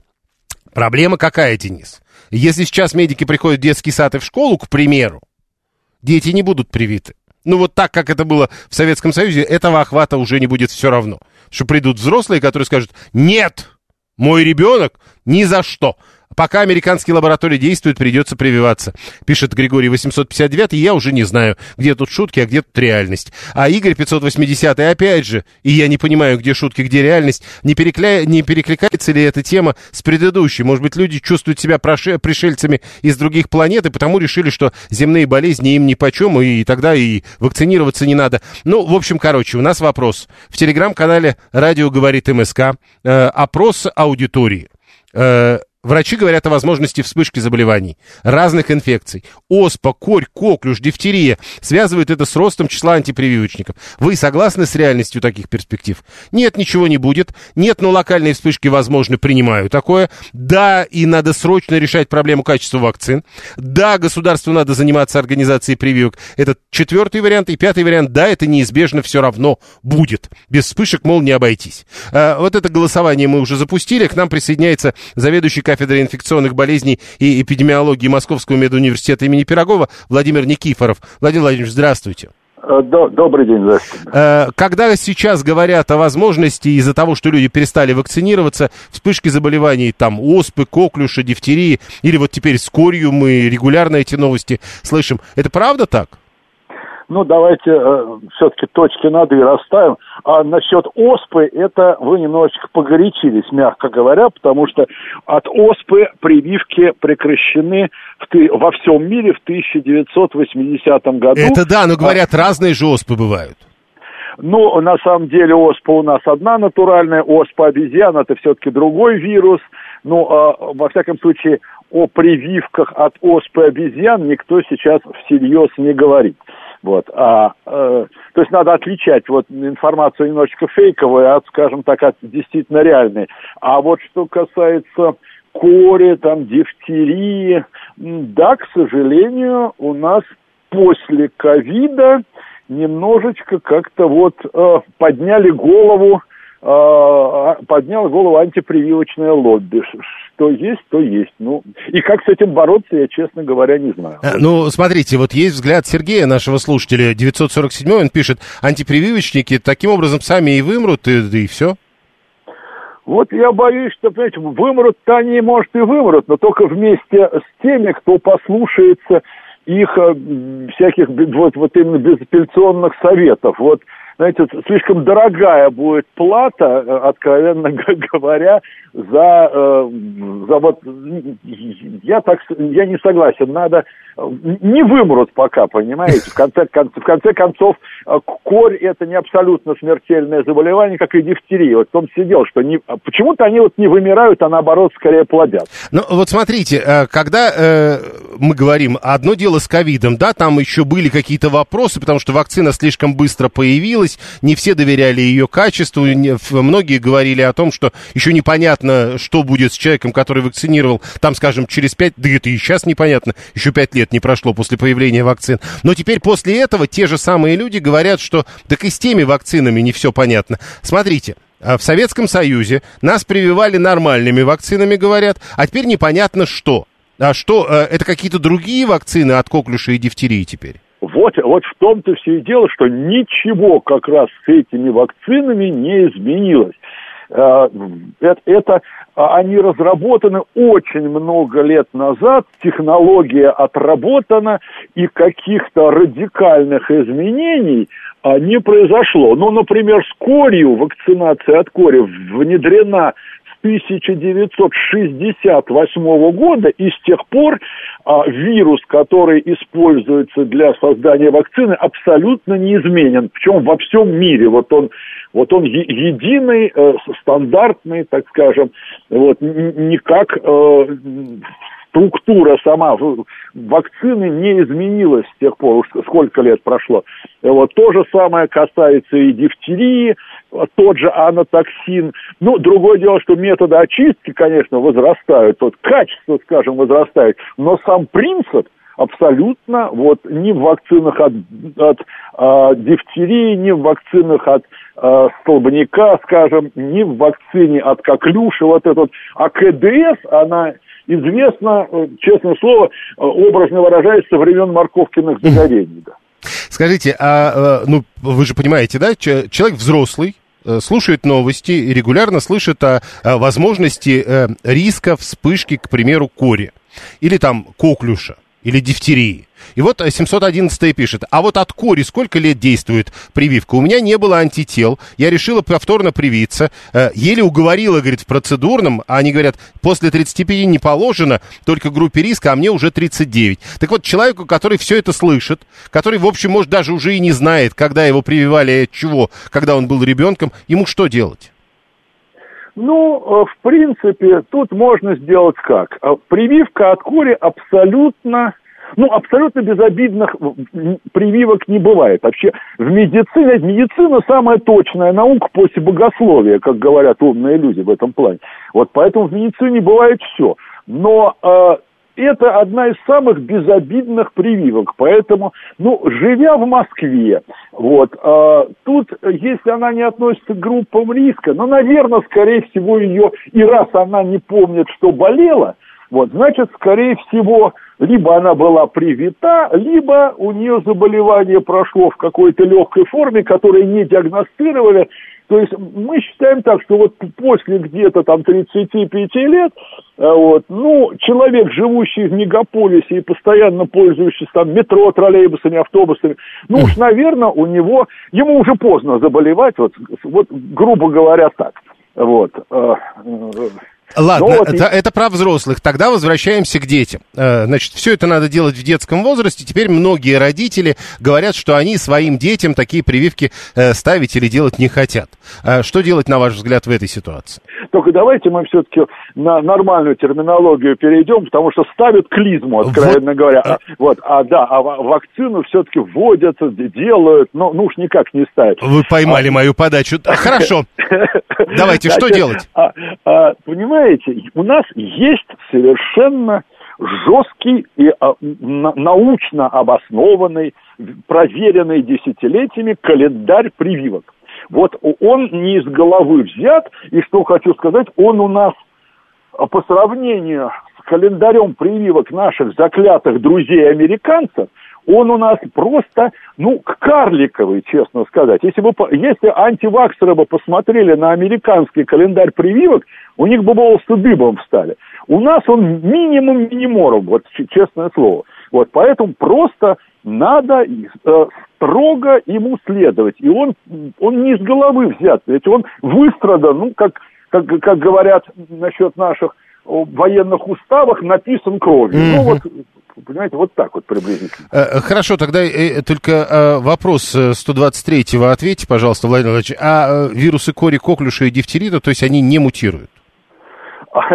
Проблема какая, Денис? Если сейчас медики приходят в детский сад и в школу, к примеру, дети не будут привиты. Ну вот так, как это было в Советском Союзе, этого охвата уже не будет все равно. Что придут взрослые, которые скажут, нет, мой ребенок ни за что. Пока американские лаборатории действуют, придется прививаться. Пишет Григорий 859, я уже не знаю, где тут шутки, а где тут реальность. А Игорь 580, опять же, и я не понимаю, где шутки, где реальность, не, перекля... не перекликается ли эта тема с предыдущей? Может быть, люди чувствуют себя проше... пришельцами из других планет и потому решили, что земные болезни им ни по чем, и тогда и вакцинироваться не надо. Ну, в общем, короче, у нас вопрос. В телеграм-канале «Радио говорит МСК» э, опрос аудитории. Э, Врачи говорят о возможности вспышки заболеваний, разных инфекций. Оспа, корь, коклюш, дифтерия. Связывают это с ростом числа антипрививочников. Вы согласны с реальностью таких перспектив? Нет, ничего не будет. Нет, но локальные вспышки возможны, принимаю такое. Да, и надо срочно решать проблему качества вакцин. Да, государству надо заниматься организацией прививок. Это четвертый вариант. И пятый вариант, да, это неизбежно все равно будет. Без вспышек, мол, не обойтись. А, вот это голосование мы уже запустили. К нам присоединяется заведующий кафедрой инфекционных болезней и эпидемиологии Московского медуниверситета имени Пирогова Владимир Никифоров. Владимир Владимирович, здравствуйте. Э, добрый день, здравствуйте. Э, когда сейчас говорят о возможности из-за того, что люди перестали вакцинироваться, вспышки заболеваний, там, оспы, коклюша, дифтерии, или вот теперь с корью мы регулярно эти новости слышим, это правда так? Ну, давайте э, все-таки точки над «и» расставим. А насчет оспы, это вы немножечко погорячились, мягко говоря, потому что от оспы прививки прекращены в, во всем мире в 1980 году. Это да, но говорят, а... разные же оспы бывают. Ну, на самом деле оспа у нас одна натуральная, оспа обезьян это все-таки другой вирус. Ну, э, во всяком случае, о прививках от оспы обезьян никто сейчас всерьез не говорит. Вот. А, э, то есть надо отличать вот информацию немножечко фейковую от, скажем так, от действительно реальной. А вот что касается кори, там, дифтерии, да, к сожалению, у нас после ковида немножечко как-то вот э, подняли голову э, поднял голову антипрививочное лобби. Что есть, то есть. Ну, и как с этим бороться, я, честно говоря, не знаю. Э, ну, смотрите, вот есть взгляд Сергея, нашего слушателя, 947 он пишет, антипрививочники таким образом сами и вымрут, и, и все. Вот я боюсь, что, понимаете, вымрут-то они, может, и вымрут, но только вместе с теми, кто послушается их э, всяких вот, вот именно безапелляционных советов. Вот знаете, слишком дорогая будет плата, э, откровенно [LAUGHS] говоря, за, э, за вот, я так, я не согласен, надо, не вымрут пока, понимаете, в конце, в конце концов, э, корь это не абсолютно смертельное заболевание, как и дифтерия, вот том сидел, что не, почему-то они вот не вымирают, а наоборот скорее плодят. Ну, вот смотрите, когда э, мы говорим, одно дело с ковидом, да, там еще были какие-то вопросы, потому что вакцина слишком быстро появилась, не все доверяли ее качеству, многие говорили о том, что еще непонятно, что будет с человеком, который вакцинировал, там, скажем, через 5, да это и сейчас непонятно, еще 5 лет не прошло после появления вакцин. Но теперь после этого те же самые люди говорят, что так и с теми вакцинами не все понятно. Смотрите, а в Советском Союзе нас прививали нормальными вакцинами, говорят, а теперь непонятно что. А что, э, это какие-то другие вакцины от коклюша и дифтерии теперь? Вот, вот в том-то все и дело, что ничего как раз с этими вакцинами не изменилось. Э, это, это а, они разработаны очень много лет назад, технология отработана, и каких-то радикальных изменений а, не произошло. Ну, например, с корью, вакцинация от кори внедрена 1968 года, и с тех пор а, вирус, который используется для создания вакцины, абсолютно не изменен. Причем во всем мире. Вот он, вот он е- единый, э, стандартный, так скажем, вот, никак э, структура сама вакцины не изменилась с тех пор, сколько лет прошло. Вот то же самое касается и дифтерии, тот же анатоксин. Ну, другое дело, что методы очистки, конечно, возрастают, вот качество, скажем, возрастает, но сам принцип абсолютно вот ни в вакцинах от, от э, дифтерии, ни в вакцинах от э, столбняка, скажем, ни в вакцине от коклюша, вот этот, а КДС, она известна, э, честное слово, э, образно выражаясь, со времен морковкиных загорений, да. Скажите, а, э, ну, вы же понимаете, да, человек взрослый, Э, слушает новости и регулярно слышит о, о возможности э, риска вспышки, к примеру, кори. Или там коклюша или дифтерии. И вот 711 пишет, а вот от кори сколько лет действует прививка? У меня не было антител, я решила повторно привиться, э, еле уговорила, говорит, в процедурном, а они говорят, после 35 не положено, только группе риска, а мне уже 39. Так вот, человеку, который все это слышит, который, в общем, может, даже уже и не знает, когда его прививали, от чего, когда он был ребенком, ему что делать? Ну, э, в принципе, тут можно сделать как? Э, Прививка от кори абсолютно ну, абсолютно безобидных прививок не бывает. Вообще, в медицине, медицина самая точная наука после богословия, как говорят умные люди в этом плане. Вот поэтому в медицине бывает все. Но э, это одна из самых безобидных прививок. Поэтому, ну, живя в Москве, вот, э, тут, если она не относится к группам риска, ну, наверное, скорее всего, ее, и раз она не помнит, что болела, вот, значит, скорее всего, либо она была привита, либо у нее заболевание прошло в какой-то легкой форме, которую не диагностировали. То есть мы считаем так, что вот после где-то там 35 лет, э, вот, ну, человек, живущий в мегаполисе и постоянно пользующийся там метро, троллейбусами, автобусами, ну уж, наверное, у него, ему уже поздно заболевать, вот, вот грубо говоря, так. Вот. Ладно, ну, вот это, и... это про взрослых. Тогда возвращаемся к детям. Э, значит, все это надо делать в детском возрасте. Теперь многие родители говорят, что они своим детям такие прививки э, ставить или делать не хотят. Э, что делать, на ваш взгляд, в этой ситуации? Только давайте мы все-таки на нормальную терминологию перейдем, потому что ставят клизму, откровенно вот. говоря. А, вот, а да, а вакцину все-таки вводят, делают, но ну уж никак не ставят. Вы поймали а... мою подачу. Хорошо. [LAUGHS] Давайте, что делать? А, а, понимаете, у нас есть совершенно жесткий и а, научно обоснованный, проверенный десятилетиями календарь прививок. Вот он не из головы взят, и что хочу сказать, он у нас а, по сравнению с календарем прививок наших заклятых друзей-американцев, он у нас просто, ну, карликовый, честно сказать. Если бы, если антиваксеры бы посмотрели на американский календарь прививок, у них бы волосы дыбом встали. У нас он минимум миниморум, вот честное слово. Вот, поэтому просто надо э, строго ему следовать. И он, он не из головы взят, ведь он выстрадан, ну, как, как, как говорят насчет наших военных уставах, написан кровью. Mm-hmm. Ну, вот Понимаете, вот так вот приблизительно. Э, хорошо, тогда э, только э, вопрос 123-го ответьте, пожалуйста, Владимир Владимирович. А вирусы кори, коклюша и дифтерита, то есть они не мутируют?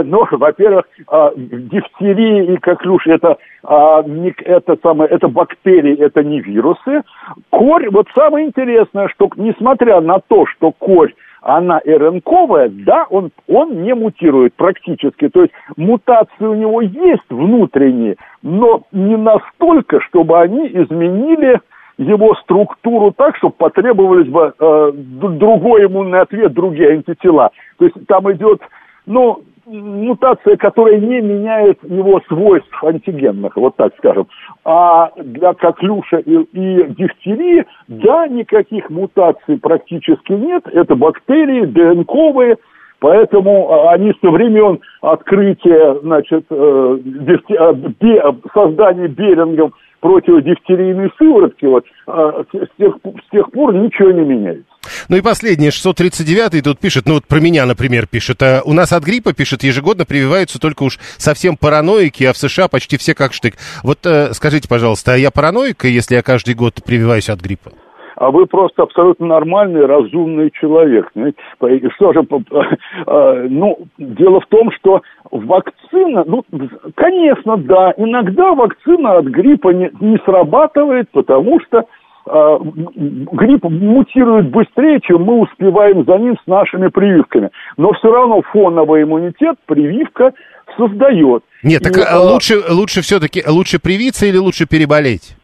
Ну, во-первых, а, дифтерия и коклюш это, а, это, самое, это бактерии, это не вирусы. Корь, вот самое интересное, что несмотря на то, что корь она РНКовая, да, он, он не мутирует практически. То есть мутации у него есть внутренние, но не настолько, чтобы они изменили его структуру так, чтобы потребовались бы э, другой иммунный ответ, другие антитела. То есть там идет, ну, мутация, которая не меняет его свойств антигенных, вот так скажем. А для коклюша и, и дифтерии, да, никаких мутаций практически нет. Это бактерии, ДНКовые, Поэтому а, они со времен открытия, значит, э, э, создания Берингом противодифтерийной сыворотки, вот, а, с, тех, с тех пор ничего не меняется. Ну и последнее, 639-й тут пишет, ну вот про меня, например, пишет, а у нас от гриппа, пишет, ежегодно прививаются только уж совсем параноики, а в США почти все как штык. Вот э, скажите, пожалуйста, а я параноик, если я каждый год прививаюсь от гриппа? а вы просто абсолютно нормальный, разумный человек. Что же, а, ну, дело в том, что вакцина, ну, конечно, да, иногда вакцина от гриппа не, не срабатывает, потому что грипп мутирует быстрее, чем мы успеваем за ним с нашими прививками. Но все равно фоновый иммунитет прививка создает. Нет, так И, а, лучше, лучше все-таки, лучше привиться или лучше переболеть?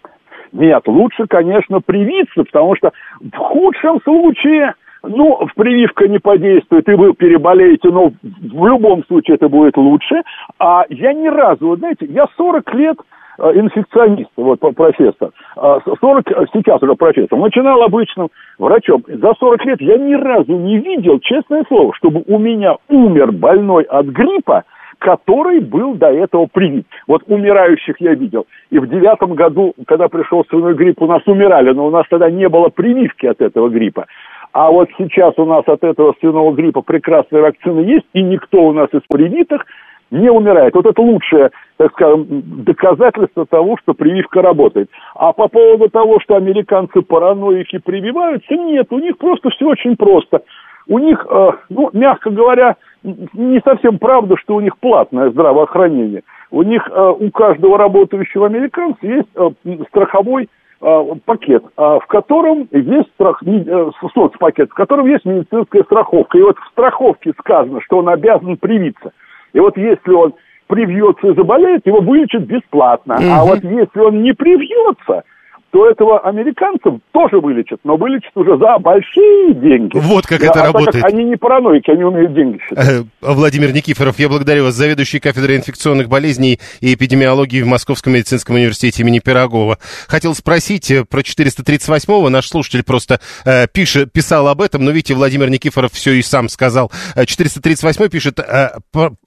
Нет, лучше, конечно, привиться, потому что в худшем случае, ну, прививка не подействует, и вы переболеете, но в любом случае это будет лучше. А я ни разу, вот знаете, я 40 лет э, инфекционист, вот профессор, 40, э, сейчас уже профессор, начинал обычным врачом. За 40 лет я ни разу не видел, честное слово, чтобы у меня умер больной от гриппа, который был до этого привит. Вот умирающих я видел. И в девятом году, когда пришел свиной грипп, у нас умирали, но у нас тогда не было прививки от этого гриппа. А вот сейчас у нас от этого свиного гриппа прекрасная вакцина есть, и никто у нас из привитых не умирает. Вот это лучшее, так скажем, доказательство того, что прививка работает. А по поводу того, что американцы параноики прививаются, нет, у них просто все очень просто. у них, э, ну, мягко говоря, не совсем правда, что у них платное здравоохранение. У них, э, у каждого работающего американца есть э, страховой пакет, в котором есть страх, соцпакет, в котором есть медицинская страховка. И вот в страховке сказано, что он обязан привиться. И вот если он привьется и заболеет, его вылечат бесплатно. Угу. А вот если он не привьется, то этого американцев тоже вылечат, но вылечат уже за большие деньги. Вот как это а работает. как они не параноики, они умеют деньги считать. Э, Владимир Никифоров, я благодарю вас, заведующий кафедрой инфекционных болезней и эпидемиологии в Московском медицинском университете имени Пирогова. Хотел спросить э, про 438-го, наш слушатель просто э, пишет, писал об этом, но видите, Владимир Никифоров все и сам сказал. 438 э, пишет, э,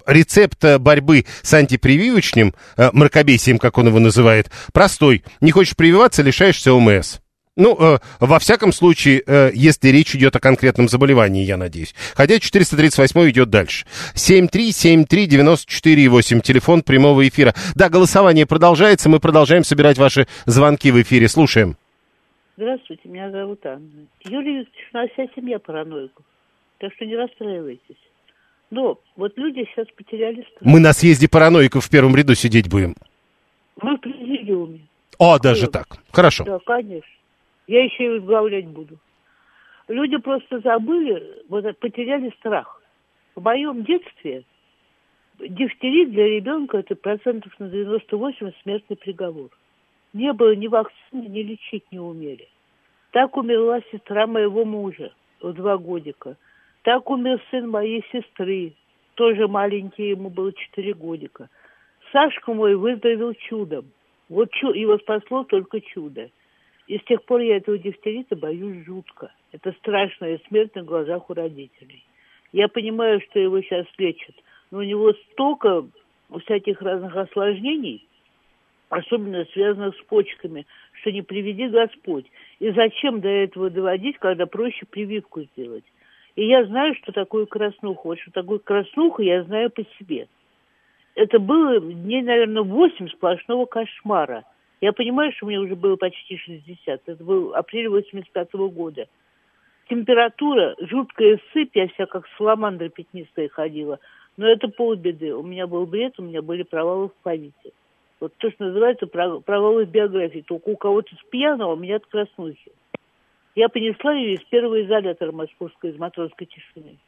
рецепт борьбы с антипрививочным, э, мракобесием, как он его называет, простой. Не хочешь прививаться, лишаешься ОМС. Ну, э, во всяком случае, э, если речь идет о конкретном заболевании, я надеюсь. Хотя 438 идет дальше. 7373948, телефон прямого эфира. Да, голосование продолжается, мы продолжаем собирать ваши звонки в эфире. Слушаем. Здравствуйте, меня зовут Анна. Юлия Викторовна, вся семья параноиков, так что не расстраивайтесь. Но вот люди сейчас потеряли страх. Мы на съезде параноиков в первом ряду сидеть будем. Мы в президиуме. О, даже так. Хорошо. Да, конечно. Я еще и возглавлять буду. Люди просто забыли, вот потеряли страх. В моем детстве дифтерит для ребенка это процентов на 98 смертный приговор. Не было ни вакцины, ни лечить не умели. Так умерла сестра моего мужа в два годика. Так умер сын моей сестры, тоже маленький, ему было четыре годика. Сашка мой выздоровел чудом. Вот чу, его спасло только чудо. И с тех пор я этого дифтерита боюсь жутко. Это страшная смерть на глазах у родителей. Я понимаю, что его сейчас лечат, но у него столько всяких разных осложнений, особенно связанных с почками, что не приведи Господь. И зачем до этого доводить, когда проще прививку сделать? И я знаю, что такое краснуха. Вот что такое краснуха, я знаю по себе это было дней, наверное, восемь сплошного кошмара. Я понимаю, что мне уже было почти 60. Это был апрель 85 -го года. Температура, жуткая сыпь, я вся как саламандра пятнистая ходила. Но это полбеды. У меня был бред, у меня были провалы в памяти. Вот то, что называется провалы в биографии. Только у кого-то с пьяного, у меня от краснухи. Я понесла ее из первого изолятора московской, из матросской тишины.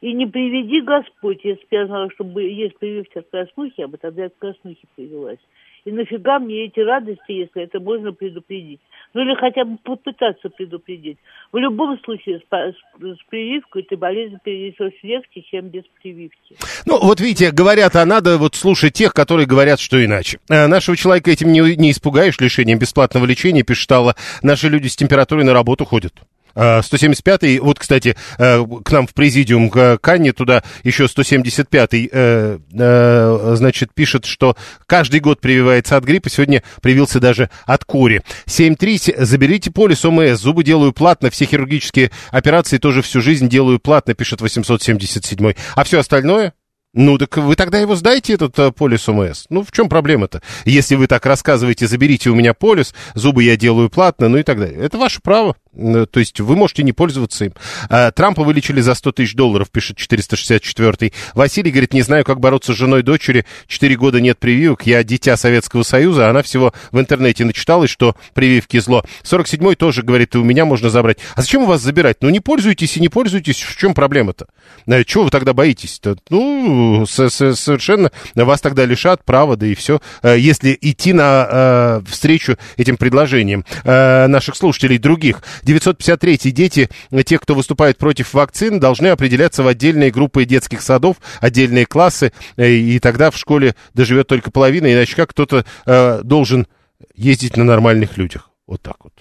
И не приведи Господь, если бы я знала, что есть прививка от краснухи, я бы тогда от краснухи привелась. И нафига мне эти радости, если это можно предупредить? Ну или хотя бы попытаться предупредить. В любом случае с, с, прививкой ты болезнь перенесешь легче, чем без прививки. Ну вот видите, говорят, а надо вот слушать тех, которые говорят, что иначе. А нашего человека этим не, не испугаешь лишением бесплатного лечения, пишет Алла. Наши люди с температурой на работу ходят. 175-й, вот, кстати, э, к нам в президиум, к Канне, туда еще 175-й, э, э, значит, пишет, что каждый год прививается от гриппа, сегодня привился даже от кури. 7.3, заберите полис ОМС, зубы делаю платно, все хирургические операции тоже всю жизнь делаю платно, пишет 877-й. А все остальное? Ну, так вы тогда его сдайте, этот полис ОМС. Ну, в чем проблема-то? Если вы так рассказываете, заберите у меня полис, зубы я делаю платно, ну и так далее. Это ваше право. Э, то есть вы можете не пользоваться им. А, Трампа вылечили за 100 тысяч долларов, пишет 464-й. Василий говорит, не знаю, как бороться с женой дочери. Четыре года нет прививок. Я дитя Советского Союза. Она всего в интернете начиталась, что прививки зло. 47-й тоже говорит, у меня можно забрать. А зачем у вас забирать? Ну, не пользуйтесь и не пользуйтесь. В чем проблема-то? Э, чего вы тогда боитесь-то? Ну, совершенно вас тогда лишат права, да и все. Э, если идти на встречу этим предложениям наших слушателей других. 953 дети, те, кто выступает против вакцин, должны определяться в отдельные группы детских садов, отдельные классы, э, и тогда в школе доживет только половина, иначе как кто-то э, должен ездить на нормальных людях. Вот так вот.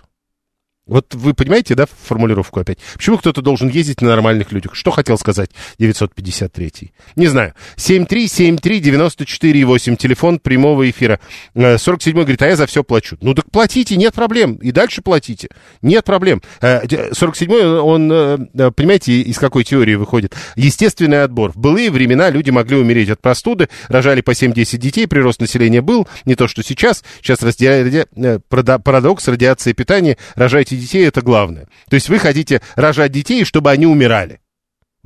Вот вы понимаете, да, формулировку опять? Почему кто-то должен ездить на нормальных людях? Что хотел сказать 953-й? Не знаю. 7373948, телефон прямого эфира. 47-й э, говорит, а я за все плачу. Ну так платите, нет проблем. И дальше платите. Нет проблем. 47-й, э, он, э, понимаете, из какой теории выходит? Естественный отбор. В былые времена люди могли умереть от простуды, рожали по 7-10 детей, прирост населения был, не то что сейчас. Сейчас ради... парадокс, радиация питания, рожайте детей, это главное. То есть вы хотите рожать детей, чтобы они умирали.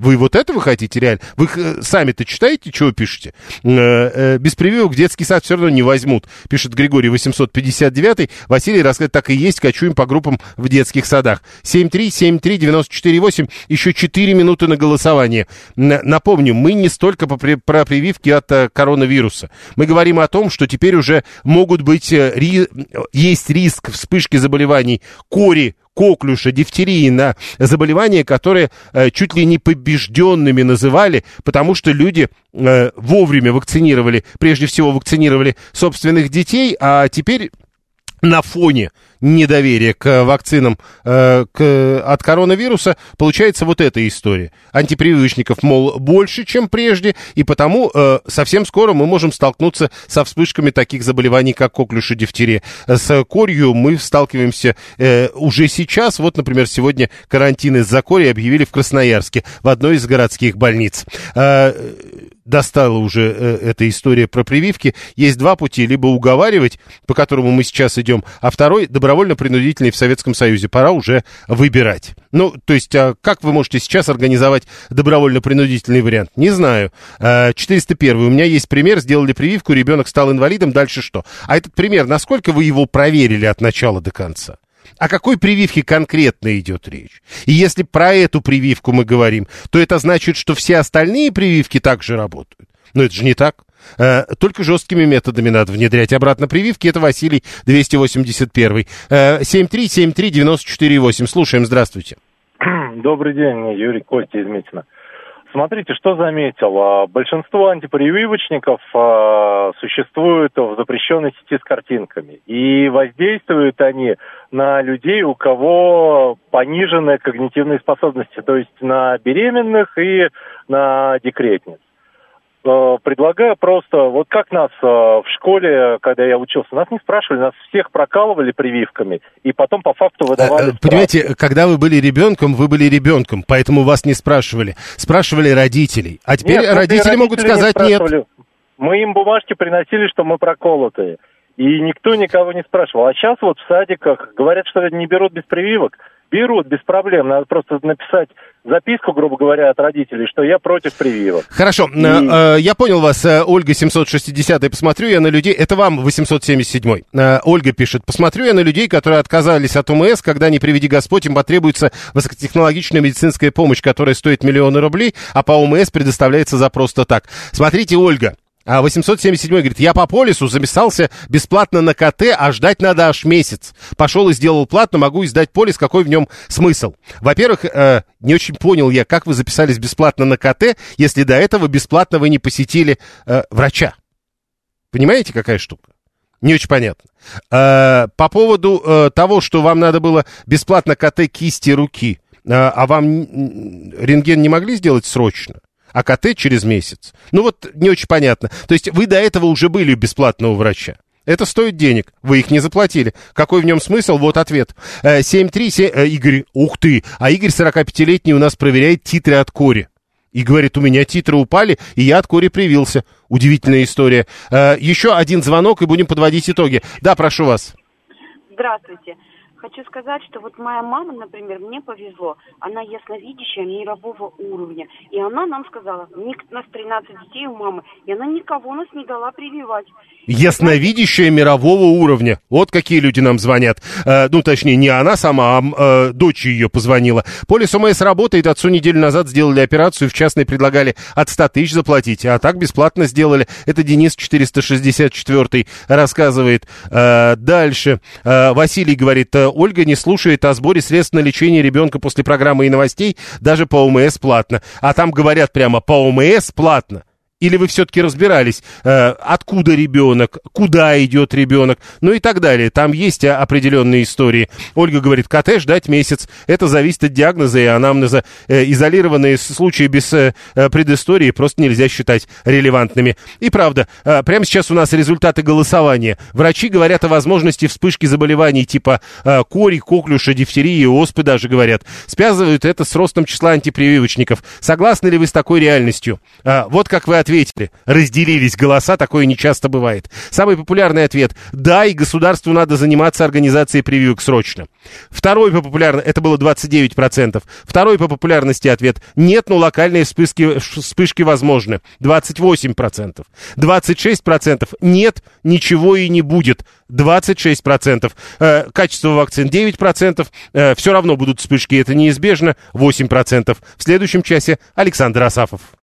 Вы вот это вы хотите реально? Вы э, сами-то читаете, вы пишете? Э, э, без прививок детский сад все равно не возьмут, пишет Григорий 859. Василий рассказывает, так и есть, кочуем по группам в детских садах. 7373948, еще 4 минуты на голосование. Напомню, мы не столько про прививки от коронавируса. Мы говорим о том, что теперь уже могут быть, есть риск вспышки заболеваний кори, коклюша, дифтерии, на заболевания, которые э, чуть ли не побежденными называли, потому что люди э, вовремя вакцинировали, прежде всего вакцинировали собственных детей, а теперь на фоне недоверия к вакцинам э, к, от коронавируса, получается вот эта история. Антипрививочников, мол, больше, чем прежде, и потому э, совсем скоро мы можем столкнуться со вспышками таких заболеваний, как коклюш и дифтерия. С корью мы сталкиваемся э, уже сейчас. Вот, например, сегодня карантин из-за кори объявили в Красноярске, в одной из городских больниц. Э, достала уже э, эта история про прививки. Есть два пути. Либо уговаривать, по которому мы сейчас идем, а второй добровольно-принудительный в Советском Союзе. Пора уже выбирать. Ну, то есть, а как вы можете сейчас организовать добровольно-принудительный вариант? Не знаю. 401. У меня есть пример. Сделали прививку, ребенок стал инвалидом. Дальше что? А этот пример, насколько вы его проверили от начала до конца? О какой прививке конкретно идет речь? И если про эту прививку мы говорим, то это значит, что все остальные прививки также работают. Но это же не так. Э, только жесткими методами надо внедрять обратно прививки. Это Василий 281. Э, 7373948. Слушаем, здравствуйте. Добрый день, Юрий Костя из Митина. Смотрите, что заметил. А, большинство антипрививочников а, существуют в запрещенной сети с картинками. И воздействуют они на людей, у кого пониженные когнитивные способности, то есть на беременных и на декретниц. Э, предлагаю просто, вот как нас э, в школе, когда я учился, нас не спрашивали, нас всех прокалывали прививками, и потом по факту выдавали э, Понимаете, когда вы были ребенком, вы были ребенком, поэтому вас не спрашивали. Спрашивали родителей. А теперь нет, родители могут сказать не нет. Мы им бумажки приносили, что мы проколотые. И никто никого не спрашивал. А сейчас вот в садиках говорят, что не берут без прививок. Берут без проблем. Надо просто написать записку, грубо говоря, от родителей, что я против прививок. Хорошо, и... э, я понял вас, э, Ольга 760 посмотрю я на людей, это вам 877 э, Ольга пишет, посмотрю я на людей, которые отказались от УМС, когда, не приведи Господь, им потребуется высокотехнологичная медицинская помощь, которая стоит миллионы рублей, а по УМС предоставляется за просто так. Смотрите, Ольга, а 877 говорит, я по полису записался бесплатно на КТ, а ждать надо аж месяц. Пошел и сделал платно, могу издать полис, какой в нем смысл? Во-первых, э, не очень понял я, как вы записались бесплатно на КТ, если до этого бесплатно вы не посетили э, врача. Понимаете, какая штука? Не очень понятно. Э, по поводу э, того, что вам надо было бесплатно КТ кисти руки, э, а вам рентген не могли сделать срочно? А КТ через месяц. Ну вот не очень понятно. То есть вы до этого уже были у бесплатного врача. Это стоит денег. Вы их не заплатили. Какой в нем смысл? Вот ответ. 737... Э, э, Игорь, ух ты. А Игорь 45-летний у нас проверяет титры от кори. И говорит, у меня титры упали, и я от кори привился. Удивительная история. Э, еще один звонок, и будем подводить итоги. Да, прошу вас. Здравствуйте. Хочу сказать, что вот моя мама, например, мне повезло. Она ясновидящая мирового уровня. И она нам сказала, у нас 13 детей у мамы, и она никого нас не дала прививать. Ясновидящая мирового уровня. Вот какие люди нам звонят. Э, ну, точнее, не она сама, а э, дочь ее позвонила. Полис ОМС работает. Отцу неделю назад сделали операцию. В частной предлагали от 100 тысяч заплатить. А так бесплатно сделали. Это Денис 464 рассказывает. Э, дальше. Э, Василий говорит, э, Ольга не слушает о сборе средств на лечение ребенка после программы и новостей. Даже по ОМС платно. А там говорят прямо, по ОМС платно. Или вы все-таки разбирались, э, откуда ребенок, куда идет ребенок, ну и так далее. Там есть определенные истории. Ольга говорит, КТ ждать месяц. Это зависит от диагноза и анамнеза. Э, изолированные случаи без э, предыстории просто нельзя считать релевантными. И правда, прямо сейчас у нас результаты голосования. Врачи говорят о возможности вспышки заболеваний типа кори, коклюша, дифтерии, оспы даже говорят. Связывают это с ростом числа антипрививочников. Согласны ли вы с такой реальностью? Вот как вы ответили ответили. Разделились голоса, такое не часто бывает. Самый популярный ответ – да, и государству надо заниматься организацией прививок срочно. Второй по популярности, это было 29%. Второй по популярности ответ – нет, но локальные вспышки, вспышки возможны. 28%. 26% нет, ничего и не будет. 26%. Э, качество вакцин 9%. Э, все равно будут вспышки, это неизбежно. 8%. В следующем часе Александр Асафов.